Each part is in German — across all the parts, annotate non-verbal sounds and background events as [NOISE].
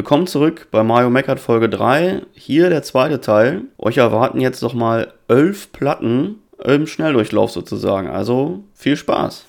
Willkommen zurück bei Mario Meckert Folge 3. Hier der zweite Teil. Euch erwarten jetzt nochmal elf Platten im Schnelldurchlauf sozusagen. Also viel Spaß.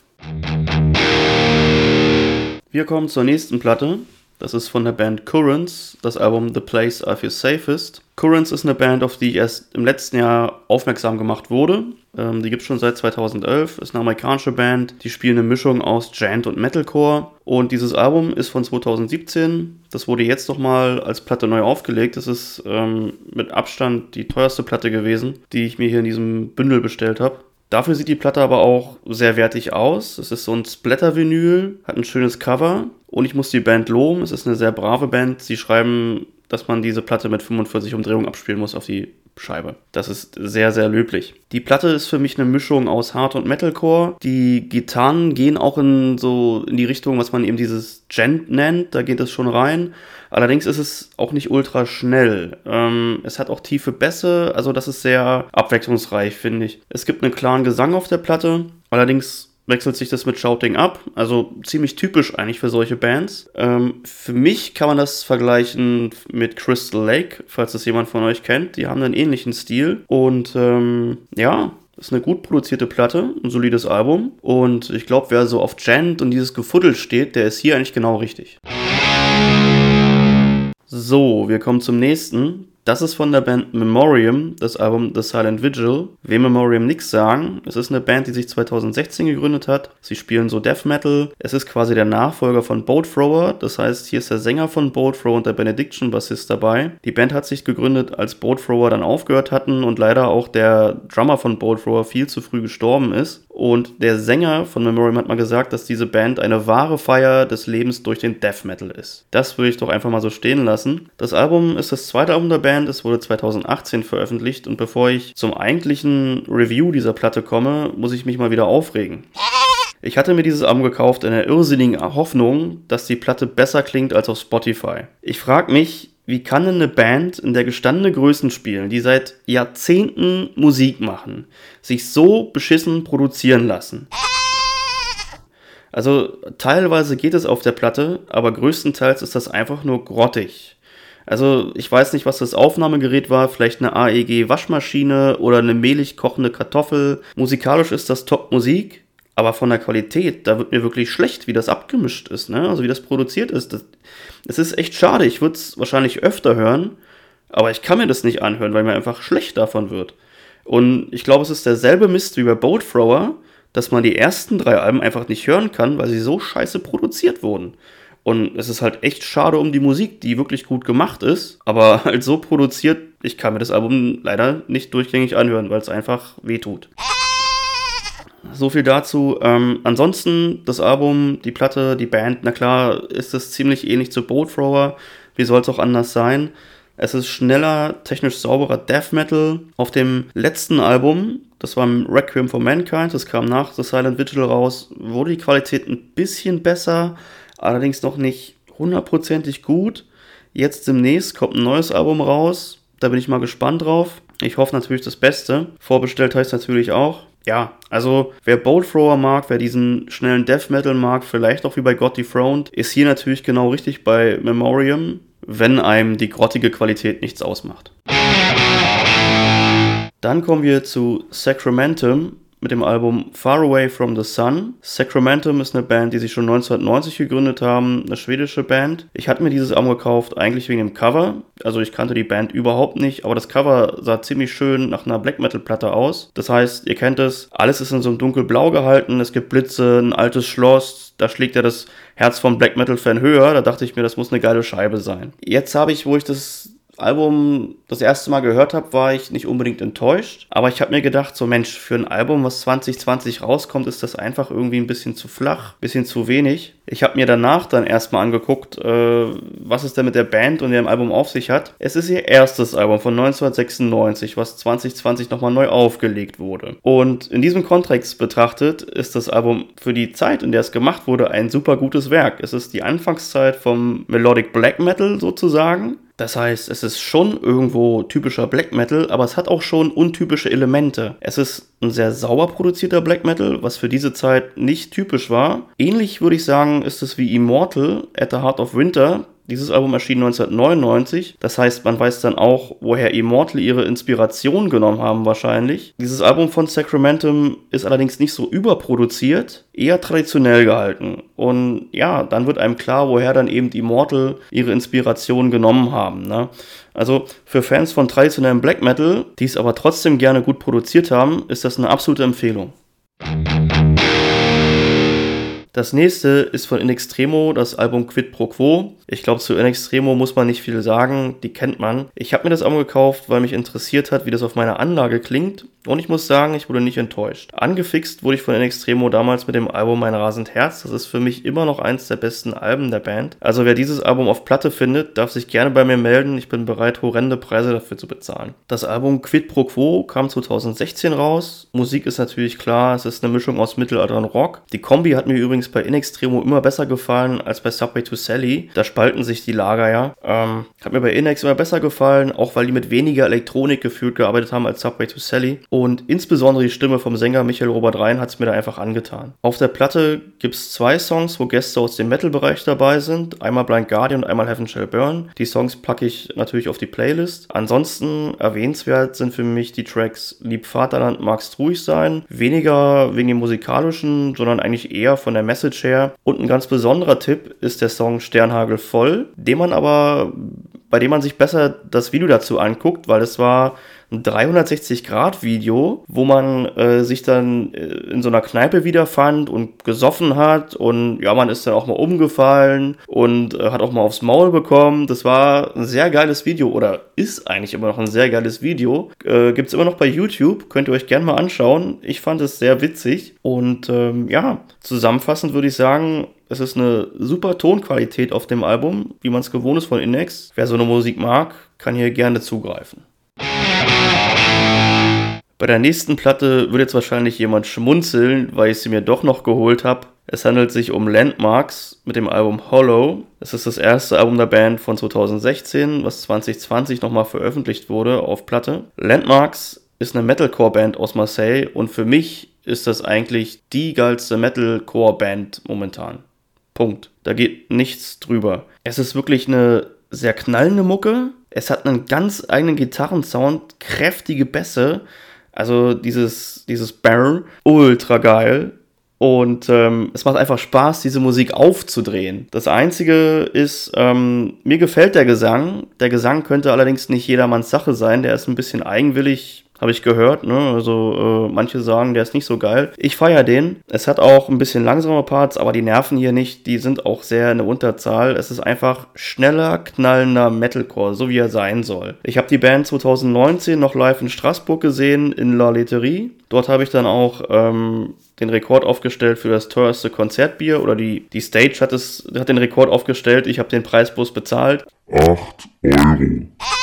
Wir kommen zur nächsten Platte. Das ist von der Band Currents, das Album The Place I Feel Safest. Currents ist eine Band, auf die ich erst im letzten Jahr aufmerksam gemacht wurde. Ähm, die gibt es schon seit 2011, ist eine amerikanische Band. Die spielen eine Mischung aus Gent und Metalcore. Und dieses Album ist von 2017. Das wurde jetzt nochmal als Platte neu aufgelegt. Das ist ähm, mit Abstand die teuerste Platte gewesen, die ich mir hier in diesem Bündel bestellt habe. Dafür sieht die Platte aber auch sehr wertig aus. Es ist so ein Splatter-Vinyl, hat ein schönes Cover und ich muss die Band loben. Es ist eine sehr brave Band. Sie schreiben, dass man diese Platte mit 45 Umdrehungen abspielen muss auf die Scheibe. Das ist sehr, sehr löblich. Die Platte ist für mich eine Mischung aus Hard und Metalcore. Die Gitarren gehen auch in so in die Richtung, was man eben dieses Gent nennt. Da geht es schon rein. Allerdings ist es auch nicht ultra schnell. Ähm, es hat auch tiefe Bässe, also das ist sehr abwechslungsreich, finde ich. Es gibt einen klaren Gesang auf der Platte. Allerdings wechselt sich das mit Shouting ab. Also ziemlich typisch eigentlich für solche Bands. Ähm, für mich kann man das vergleichen mit Crystal Lake, falls das jemand von euch kennt. Die haben einen ähnlichen Stil. Und ähm, ja, ist eine gut produzierte Platte, ein solides Album. Und ich glaube, wer so auf Gent und dieses Gefuddel steht, der ist hier eigentlich genau richtig. So, wir kommen zum nächsten. Das ist von der Band Memoriam, das Album The Silent Vigil. Wem Memoriam nichts sagen, es ist eine Band, die sich 2016 gegründet hat. Sie spielen so Death Metal. Es ist quasi der Nachfolger von Bolt Thrower, das heißt, hier ist der Sänger von Bolt Thrower und der Benediction Bassist dabei. Die Band hat sich gegründet, als Bolt Thrower dann aufgehört hatten und leider auch der Drummer von Bolt Thrower viel zu früh gestorben ist. Und der Sänger von Memoriam hat mal gesagt, dass diese Band eine wahre Feier des Lebens durch den Death Metal ist. Das würde ich doch einfach mal so stehen lassen. Das Album ist das zweite Album der Band Band. Es wurde 2018 veröffentlicht und bevor ich zum eigentlichen Review dieser Platte komme, muss ich mich mal wieder aufregen. Ich hatte mir dieses Album gekauft in der irrsinnigen Hoffnung, dass die Platte besser klingt als auf Spotify. Ich frage mich, wie kann denn eine Band, in der gestandene Größen spielen, die seit Jahrzehnten Musik machen, sich so beschissen produzieren lassen? Also teilweise geht es auf der Platte, aber größtenteils ist das einfach nur grottig. Also ich weiß nicht, was das Aufnahmegerät war, vielleicht eine AEG-Waschmaschine oder eine mehlig kochende Kartoffel. Musikalisch ist das Top-Musik, aber von der Qualität, da wird mir wirklich schlecht, wie das abgemischt ist, ne? also wie das produziert ist. Das, das ist echt schade, ich würde es wahrscheinlich öfter hören, aber ich kann mir das nicht anhören, weil mir einfach schlecht davon wird. Und ich glaube, es ist derselbe Mist wie bei Boat Thrower, dass man die ersten drei Alben einfach nicht hören kann, weil sie so scheiße produziert wurden. Und es ist halt echt schade um die Musik, die wirklich gut gemacht ist, aber [LAUGHS] halt so produziert, ich kann mir das Album leider nicht durchgängig anhören, weil es einfach wehtut. So viel dazu. Ähm, ansonsten das Album, die Platte, die Band, na klar, ist es ziemlich ähnlich zu Boat Thrower. Wie soll es auch anders sein? Es ist schneller, technisch sauberer Death Metal. Auf dem letzten Album, das war Requiem for Mankind, das kam nach The Silent Vigil raus, wurde die Qualität ein bisschen besser allerdings noch nicht hundertprozentig gut. Jetzt demnächst kommt ein neues Album raus. Da bin ich mal gespannt drauf. Ich hoffe natürlich das Beste. Vorbestellt heißt natürlich auch. Ja, also wer Bolt Thrower mag, wer diesen schnellen Death Metal mag, vielleicht auch wie bei God Dethroned, ist hier natürlich genau richtig bei Memoriam, wenn einem die grottige Qualität nichts ausmacht. Dann kommen wir zu Sacramentum mit dem Album Far Away from the Sun. Sacramentum ist eine Band, die sich schon 1990 gegründet haben, eine schwedische Band. Ich hatte mir dieses Album gekauft, eigentlich wegen dem Cover. Also ich kannte die Band überhaupt nicht, aber das Cover sah ziemlich schön nach einer Black Metal Platte aus. Das heißt, ihr kennt es, alles ist in so einem dunkelblau gehalten, es gibt Blitze, ein altes Schloss, da schlägt ja das Herz vom Black Metal Fan höher. Da dachte ich mir, das muss eine geile Scheibe sein. Jetzt habe ich, wo ich das Album das erste Mal gehört habe, war ich nicht unbedingt enttäuscht. Aber ich habe mir gedacht, so Mensch, für ein Album, was 2020 rauskommt, ist das einfach irgendwie ein bisschen zu flach, ein bisschen zu wenig. Ich habe mir danach dann erstmal angeguckt, äh, was es denn mit der Band und dem Album auf sich hat. Es ist ihr erstes Album von 1996, was 2020 nochmal neu aufgelegt wurde. Und in diesem Kontext betrachtet ist das Album für die Zeit, in der es gemacht wurde, ein super gutes Werk. Es ist die Anfangszeit vom Melodic Black Metal sozusagen. Das heißt, es ist schon irgendwo typischer Black Metal, aber es hat auch schon untypische Elemente. Es ist ein sehr sauber produzierter Black Metal, was für diese Zeit nicht typisch war. Ähnlich würde ich sagen, ist es wie Immortal at the Heart of Winter, Dieses Album erschien 1999. Das heißt, man weiß dann auch, woher Immortal ihre Inspiration genommen haben wahrscheinlich. Dieses Album von Sacramentum ist allerdings nicht so überproduziert, eher traditionell gehalten. Und ja, dann wird einem klar, woher dann eben Immortal ihre Inspiration genommen haben. Ne? Also für Fans von traditionellem Black Metal, die es aber trotzdem gerne gut produziert haben, ist das eine absolute Empfehlung. Das nächste ist von In Extremo, das Album Quid Pro Quo. Ich glaube, zu In Extremo muss man nicht viel sagen, die kennt man. Ich habe mir das Album gekauft, weil mich interessiert hat, wie das auf meiner Anlage klingt. Und ich muss sagen, ich wurde nicht enttäuscht. Angefixt wurde ich von In Extremo damals mit dem Album Mein Rasend Herz. Das ist für mich immer noch eins der besten Alben der Band. Also wer dieses Album auf Platte findet, darf sich gerne bei mir melden. Ich bin bereit, horrende Preise dafür zu bezahlen. Das Album Quid Pro Quo kam 2016 raus. Musik ist natürlich klar, es ist eine Mischung aus Mittelalter und Rock. Die Kombi hat mir übrigens bei In Extremo immer besser gefallen als bei Subway to Sally. Da spalten sich die Lager ja. Ähm, hat mir bei Inex immer besser gefallen, auch weil die mit weniger Elektronik gefühlt gearbeitet haben als Subway to Sally. Und insbesondere die Stimme vom Sänger Michael Robert Rhein hat es mir da einfach angetan. Auf der Platte gibt es zwei Songs, wo Gäste aus dem Metal-Bereich dabei sind. Einmal Blind Guardian und einmal Heaven Shall Burn. Die Songs packe ich natürlich auf die Playlist. Ansonsten erwähnenswert sind für mich die Tracks Lieb Vaterland magst ruhig sein. Weniger wegen dem musikalischen, sondern eigentlich eher von der Message her. Und ein ganz besonderer Tipp ist der Song Sternhagel voll, den man aber, bei dem man sich besser das Video dazu anguckt, weil es war ein 360-Grad-Video, wo man äh, sich dann äh, in so einer Kneipe wiederfand und gesoffen hat und ja, man ist dann auch mal umgefallen und äh, hat auch mal aufs Maul bekommen. Das war ein sehr geiles Video oder ist eigentlich immer noch ein sehr geiles Video. Äh, Gibt es immer noch bei YouTube, könnt ihr euch gerne mal anschauen. Ich fand es sehr witzig und ähm, ja, zusammenfassend würde ich sagen, es ist eine super Tonqualität auf dem Album, wie man es gewohnt ist von Inex. Wer so eine Musik mag, kann hier gerne zugreifen. Bei der nächsten Platte wird jetzt wahrscheinlich jemand schmunzeln, weil ich sie mir doch noch geholt habe. Es handelt sich um Landmarks mit dem Album Hollow. Es ist das erste Album der Band von 2016, was 2020 nochmal veröffentlicht wurde auf Platte. Landmarks ist eine Metalcore-Band aus Marseille und für mich ist das eigentlich die geilste Metalcore-Band momentan. Punkt. Da geht nichts drüber. Es ist wirklich eine sehr knallende Mucke. Es hat einen ganz eigenen Gitarrensound, kräftige Bässe. Also dieses, dieses Barrel, ultra geil. Und ähm, es macht einfach Spaß, diese Musik aufzudrehen. Das Einzige ist, ähm, mir gefällt der Gesang. Der Gesang könnte allerdings nicht jedermanns Sache sein. Der ist ein bisschen eigenwillig habe ich gehört. Ne? Also äh, manche sagen, der ist nicht so geil. Ich feiere den. Es hat auch ein bisschen langsame Parts, aber die nerven hier nicht. Die sind auch sehr in der Unterzahl. Es ist einfach schneller, knallender Metalcore, so wie er sein soll. Ich habe die Band 2019 noch live in Straßburg gesehen, in La Laiterie. Dort habe ich dann auch ähm, den Rekord aufgestellt für das teuerste Konzertbier oder die, die Stage hat, es, hat den Rekord aufgestellt. Ich habe den Preisbus bezahlt. 8 Euro.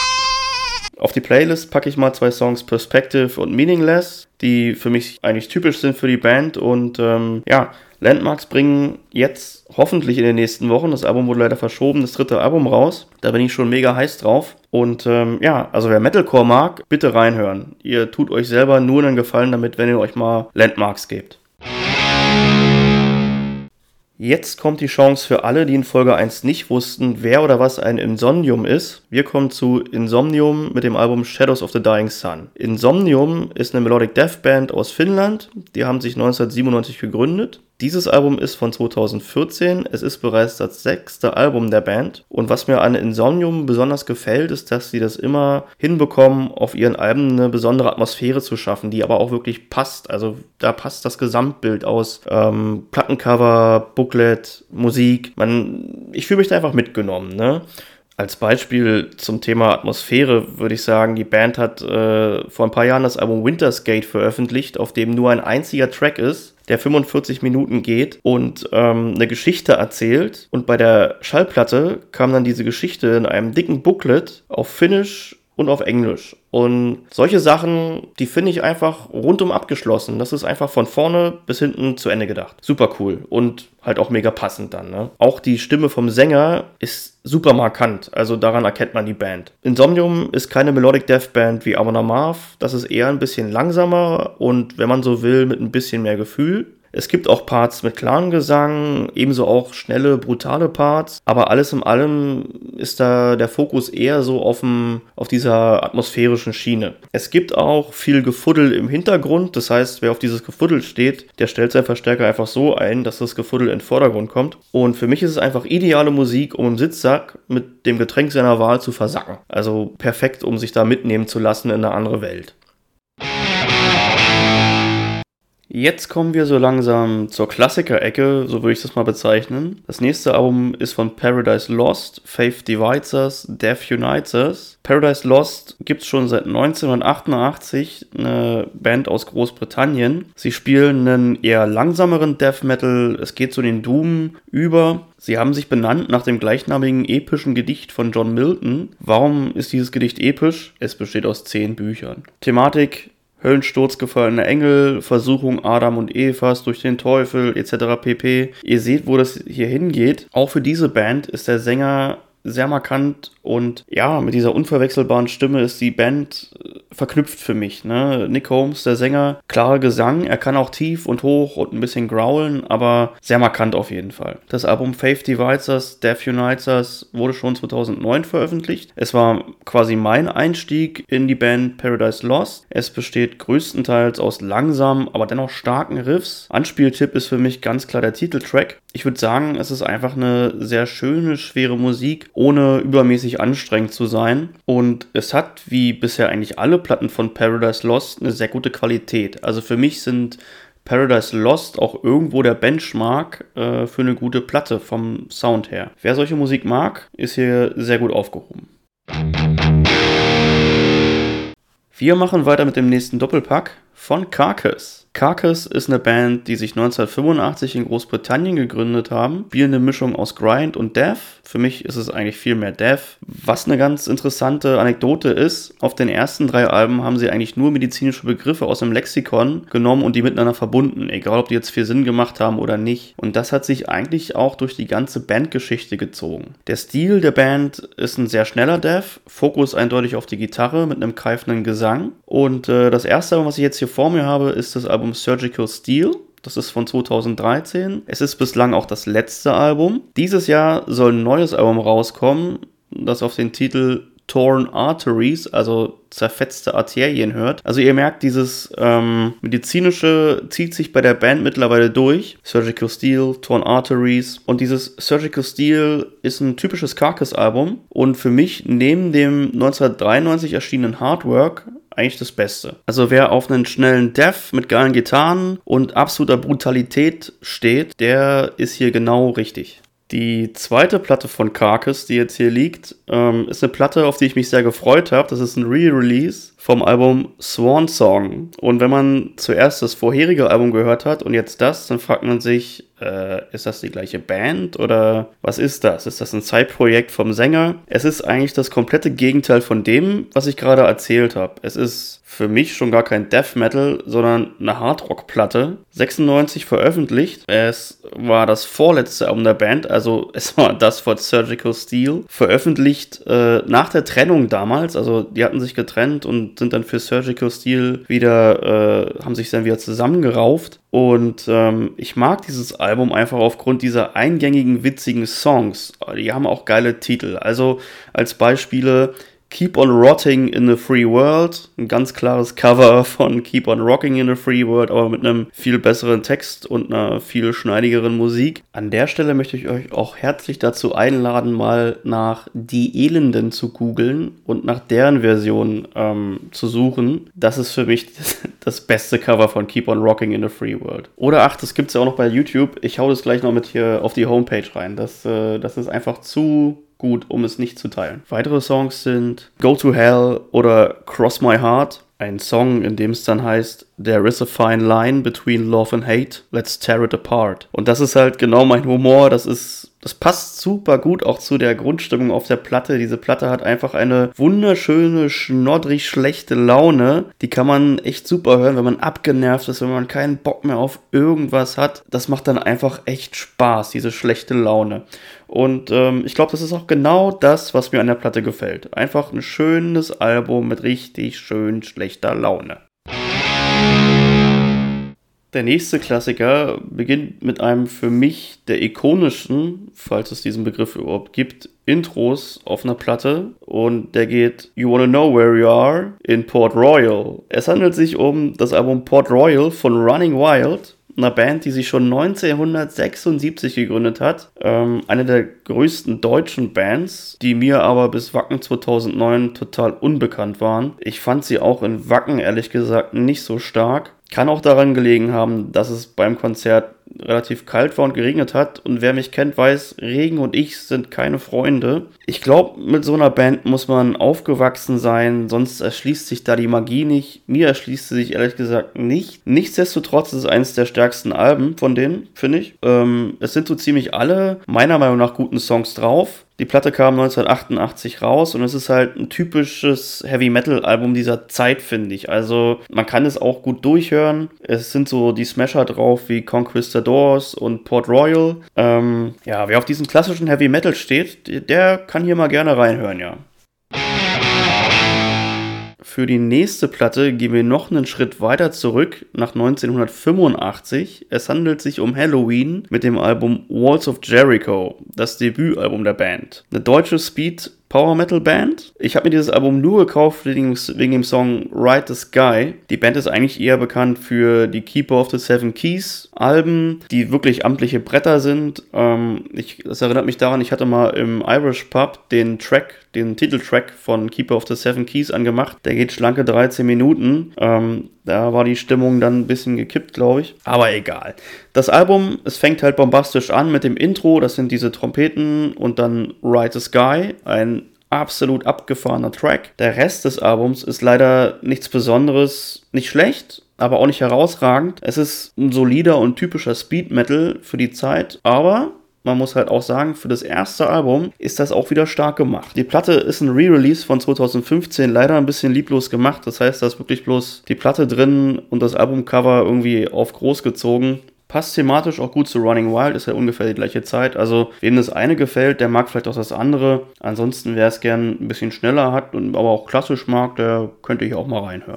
Auf die Playlist packe ich mal zwei Songs Perspective und Meaningless, die für mich eigentlich typisch sind für die Band. Und ähm, ja, Landmarks bringen jetzt hoffentlich in den nächsten Wochen, das Album wurde leider verschoben, das dritte Album raus. Da bin ich schon mega heiß drauf. Und ähm, ja, also wer Metalcore mag, bitte reinhören. Ihr tut euch selber nur einen Gefallen damit, wenn ihr euch mal Landmarks gebt. Jetzt kommt die Chance für alle, die in Folge 1 nicht wussten, wer oder was ein Insomnium ist. Wir kommen zu Insomnium mit dem Album Shadows of the Dying Sun. Insomnium ist eine Melodic Death Band aus Finnland. Die haben sich 1997 gegründet. Dieses Album ist von 2014. Es ist bereits das sechste Album der Band. Und was mir an Insomnium besonders gefällt, ist, dass sie das immer hinbekommen, auf ihren Alben eine besondere Atmosphäre zu schaffen, die aber auch wirklich passt. Also da passt das Gesamtbild aus ähm, Plattencover, Booklet, Musik. Man, ich fühle mich da einfach mitgenommen. Ne? Als Beispiel zum Thema Atmosphäre würde ich sagen, die Band hat äh, vor ein paar Jahren das Album Wintersgate veröffentlicht, auf dem nur ein einziger Track ist, der 45 Minuten geht und ähm, eine Geschichte erzählt. Und bei der Schallplatte kam dann diese Geschichte in einem dicken Booklet auf Finnisch und auf Englisch. Und solche Sachen, die finde ich einfach rundum abgeschlossen. Das ist einfach von vorne bis hinten zu Ende gedacht. Super cool und halt auch mega passend dann. Ne? Auch die Stimme vom Sänger ist super markant. Also daran erkennt man die Band. Insomnium ist keine Melodic Death Band wie Amon Amarth. Das ist eher ein bisschen langsamer und wenn man so will, mit ein bisschen mehr Gefühl. Es gibt auch Parts mit klaren Gesang, ebenso auch schnelle, brutale Parts, aber alles in allem ist da der Fokus eher so auf, dem, auf dieser atmosphärischen Schiene. Es gibt auch viel Gefuddel im Hintergrund, das heißt, wer auf dieses Gefuddel steht, der stellt seinen Verstärker einfach so ein, dass das Gefuddel in den Vordergrund kommt. Und für mich ist es einfach ideale Musik, um im Sitzsack mit dem Getränk seiner Wahl zu versacken. Also perfekt, um sich da mitnehmen zu lassen in eine andere Welt. Jetzt kommen wir so langsam zur Klassiker-Ecke, so würde ich das mal bezeichnen. Das nächste Album ist von Paradise Lost, Faith Divides Us, Death Unites Us. Paradise Lost gibt es schon seit 1988, eine Band aus Großbritannien. Sie spielen einen eher langsameren Death Metal, es geht zu den Doom über. Sie haben sich benannt nach dem gleichnamigen epischen Gedicht von John Milton. Warum ist dieses Gedicht episch? Es besteht aus zehn Büchern. Thematik Höllensturz gefallene Engel, Versuchung Adam und Evas durch den Teufel etc. pp. Ihr seht, wo das hier hingeht. Auch für diese Band ist der Sänger sehr markant und ja, mit dieser unverwechselbaren Stimme ist die Band äh, verknüpft für mich. Ne? Nick Holmes, der Sänger, klarer Gesang, er kann auch tief und hoch und ein bisschen growlen, aber sehr markant auf jeden Fall. Das Album Faith Divides Us, Death Unites Us wurde schon 2009 veröffentlicht. Es war quasi mein Einstieg in die Band Paradise Lost. Es besteht größtenteils aus langsamen, aber dennoch starken Riffs. Anspieltipp ist für mich ganz klar der Titeltrack. Ich würde sagen, es ist einfach eine sehr schöne, schwere Musik, ohne übermäßig anstrengend zu sein. Und es hat, wie bisher eigentlich alle Platten von Paradise Lost, eine sehr gute Qualität. Also für mich sind Paradise Lost auch irgendwo der Benchmark äh, für eine gute Platte vom Sound her. Wer solche Musik mag, ist hier sehr gut aufgehoben. Wir machen weiter mit dem nächsten Doppelpack von Carcass. Carcass ist eine Band, die sich 1985 in Großbritannien gegründet haben. Spielen eine Mischung aus Grind und Death. Für mich ist es eigentlich viel mehr Death. Was eine ganz interessante Anekdote ist, auf den ersten drei Alben haben sie eigentlich nur medizinische Begriffe aus dem Lexikon genommen und die miteinander verbunden, egal ob die jetzt viel Sinn gemacht haben oder nicht. Und das hat sich eigentlich auch durch die ganze Bandgeschichte gezogen. Der Stil der Band ist ein sehr schneller Death, Fokus eindeutig auf die Gitarre mit einem greifenden Gesang. Und äh, das erste Album, was ich jetzt hier vor mir habe, ist das Album Surgical Steel. Das ist von 2013. Es ist bislang auch das letzte Album. Dieses Jahr soll ein neues Album rauskommen, das auf den Titel Torn Arteries, also zerfetzte Arterien hört. Also ihr merkt, dieses ähm, medizinische zieht sich bei der Band mittlerweile durch. Surgical Steel, Torn Arteries und dieses Surgical Steel ist ein typisches Carcass-Album und für mich neben dem 1993 erschienenen Hardwork eigentlich das Beste. Also wer auf einen schnellen Death mit geilen Gitarren und absoluter Brutalität steht, der ist hier genau richtig. Die zweite Platte von Carcass, die jetzt hier liegt, ähm, ist eine Platte, auf die ich mich sehr gefreut habe. Das ist ein Re-Release vom Album Swan Song. Und wenn man zuerst das vorherige Album gehört hat und jetzt das, dann fragt man sich, äh, ist das die gleiche Band oder was ist das? Ist das ein Zeitprojekt vom Sänger? Es ist eigentlich das komplette Gegenteil von dem, was ich gerade erzählt habe. Es ist für mich schon gar kein Death Metal, sondern eine Hardrock-Platte. 96 veröffentlicht. Es war das vorletzte Album der Band, also [LAUGHS] es war das von Surgical Steel. Veröffentlicht äh, nach der Trennung damals, also die hatten sich getrennt und sind dann für Surgical Steel wieder, äh, haben sich dann wieder zusammengerauft. Und ähm, ich mag dieses Album einfach aufgrund dieser eingängigen, witzigen Songs. Die haben auch geile Titel. Also als Beispiele Keep on Rotting in a Free World. Ein ganz klares Cover von Keep on Rocking in a Free World, aber mit einem viel besseren Text und einer viel schneidigeren Musik. An der Stelle möchte ich euch auch herzlich dazu einladen, mal nach Die Elenden zu googeln und nach deren Version ähm, zu suchen. Das ist für mich [LAUGHS] das beste Cover von Keep on Rocking in a Free World. Oder ach, das gibt es ja auch noch bei YouTube. Ich hau das gleich noch mit hier auf die Homepage rein. Das, äh, das ist einfach zu gut, um es nicht zu teilen. Weitere Songs sind Go to Hell oder Cross My Heart. Ein Song, in dem es dann heißt, There is a fine line between love and hate, let's tear it apart. Und das ist halt genau mein Humor, das ist, das passt super gut auch zu der Grundstimmung auf der Platte. Diese Platte hat einfach eine wunderschöne, schnoddrig schlechte Laune. Die kann man echt super hören, wenn man abgenervt ist, wenn man keinen Bock mehr auf irgendwas hat. Das macht dann einfach echt Spaß, diese schlechte Laune. Und ähm, ich glaube, das ist auch genau das, was mir an der Platte gefällt. Einfach ein schönes Album mit richtig schön schlechter Laune. Der nächste Klassiker beginnt mit einem für mich der ikonischen, falls es diesen Begriff überhaupt gibt, Intros auf einer Platte und der geht You Wanna Know Where You Are in Port Royal. Es handelt sich um das Album Port Royal von Running Wild einer Band, die sich schon 1976 gegründet hat. Ähm, eine der größten deutschen Bands, die mir aber bis Wacken 2009 total unbekannt waren. Ich fand sie auch in Wacken ehrlich gesagt nicht so stark. Kann auch daran gelegen haben, dass es beim Konzert relativ kalt war und geregnet hat. Und wer mich kennt, weiß, Regen und ich sind keine Freunde. Ich glaube, mit so einer Band muss man aufgewachsen sein, sonst erschließt sich da die Magie nicht. Mir erschließt sie sich ehrlich gesagt nicht. Nichtsdestotrotz ist es eines der stärksten Alben von denen, finde ich. Ähm, es sind so ziemlich alle meiner Meinung nach guten Songs drauf. Die Platte kam 1988 raus und es ist halt ein typisches Heavy Metal Album dieser Zeit, finde ich. Also man kann es auch gut durchhören. Es sind so die Smasher drauf wie Conquistadors und Port Royal. Ähm, ja, wer auf diesen klassischen Heavy Metal steht, der kann hier mal gerne reinhören, ja. Für die nächste Platte gehen wir noch einen Schritt weiter zurück nach 1985. Es handelt sich um Halloween mit dem Album Walls of Jericho, das Debütalbum der Band. Eine deutsche Speed Power Metal Band. Ich habe mir dieses Album nur gekauft wegen, dem Song Ride the Sky. Die Band ist eigentlich eher bekannt für die Keeper of the Seven Keys Alben, die wirklich amtliche Bretter sind. Ähm, ich, das erinnert mich daran, ich hatte mal im Irish Pub den Track, den Titeltrack von Keeper of the Seven Keys angemacht. Der geht schlanke 13 Minuten. Ähm, da war die Stimmung dann ein bisschen gekippt, glaube ich. Aber egal. Das Album, es fängt halt bombastisch an mit dem Intro. Das sind diese Trompeten und dann Ride the Sky, ein absolut abgefahrener Track. Der Rest des Albums ist leider nichts Besonderes, nicht schlecht, aber auch nicht herausragend. Es ist ein solider und typischer Speed Metal für die Zeit, aber man muss halt auch sagen, für das erste Album ist das auch wieder stark gemacht. Die Platte ist ein Re-Release von 2015, leider ein bisschen lieblos gemacht. Das heißt, da ist wirklich bloß die Platte drin und das Albumcover irgendwie auf groß gezogen. Passt thematisch auch gut zu Running Wild, ist ja ungefähr die gleiche Zeit. Also, wem das eine gefällt, der mag vielleicht auch das andere. Ansonsten, wer es gern ein bisschen schneller hat und aber auch klassisch mag, der könnte hier auch mal reinhören.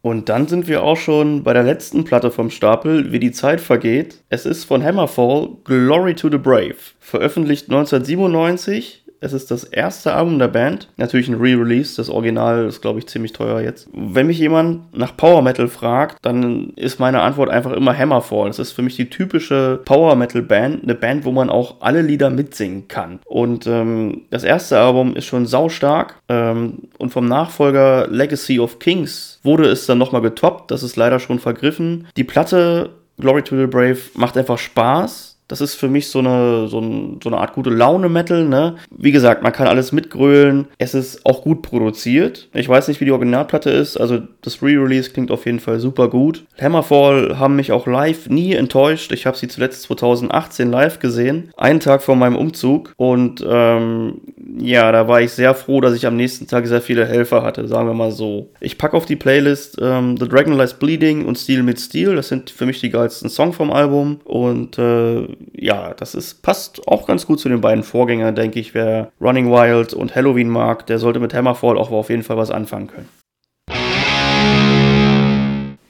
Und dann sind wir auch schon bei der letzten Platte vom Stapel, wie die Zeit vergeht. Es ist von Hammerfall Glory to the Brave, veröffentlicht 1997 es ist das erste Album der Band. Natürlich ein Re-Release. Das Original ist, glaube ich, ziemlich teuer jetzt. Wenn mich jemand nach Power Metal fragt, dann ist meine Antwort einfach immer Hammerfall. Das ist für mich die typische Power Metal Band. Eine Band, wo man auch alle Lieder mitsingen kann. Und ähm, das erste Album ist schon saustark. Ähm, und vom Nachfolger Legacy of Kings wurde es dann nochmal getoppt. Das ist leider schon vergriffen. Die Platte Glory to the Brave macht einfach Spaß das ist für mich so eine, so, ein, so eine Art gute Laune-Metal. Ne? Wie gesagt, man kann alles mitgrölen. Es ist auch gut produziert. Ich weiß nicht, wie die Originalplatte ist. Also das Re-Release klingt auf jeden Fall super gut. Hammerfall haben mich auch live nie enttäuscht. Ich habe sie zuletzt 2018 live gesehen. Einen Tag vor meinem Umzug. Und ähm, ja, da war ich sehr froh, dass ich am nächsten Tag sehr viele Helfer hatte. Sagen wir mal so. Ich packe auf die Playlist ähm, The Dragon Lies Bleeding und Steel mit Steel. Das sind für mich die geilsten Songs vom Album. Und äh, ja, das ist, passt auch ganz gut zu den beiden Vorgängern, denke ich. Wer Running Wild und Halloween mag, der sollte mit Hammerfall auch auf jeden Fall was anfangen können.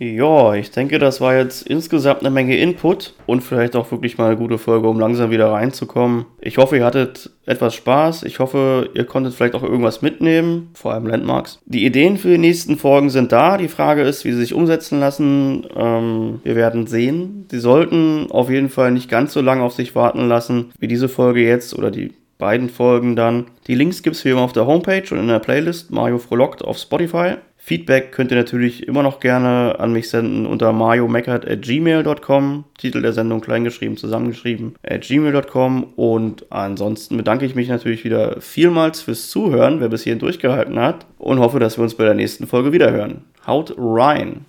Ja, ich denke, das war jetzt insgesamt eine Menge Input und vielleicht auch wirklich mal eine gute Folge, um langsam wieder reinzukommen. Ich hoffe, ihr hattet etwas Spaß. Ich hoffe, ihr konntet vielleicht auch irgendwas mitnehmen, vor allem Landmarks. Die Ideen für die nächsten Folgen sind da. Die Frage ist, wie sie sich umsetzen lassen. Ähm, wir werden sehen. Sie sollten auf jeden Fall nicht ganz so lange auf sich warten lassen, wie diese Folge jetzt oder die beiden Folgen dann. Die Links gibt es wie immer auf der Homepage und in der Playlist Mario Frohlockt auf Spotify. Feedback könnt ihr natürlich immer noch gerne an mich senden unter mariomeckert.gmail.com. Titel der Sendung kleingeschrieben, zusammengeschrieben, at gmail.com. Und ansonsten bedanke ich mich natürlich wieder vielmals fürs Zuhören, wer bis hierhin durchgehalten hat. Und hoffe, dass wir uns bei der nächsten Folge wiederhören. Haut rein!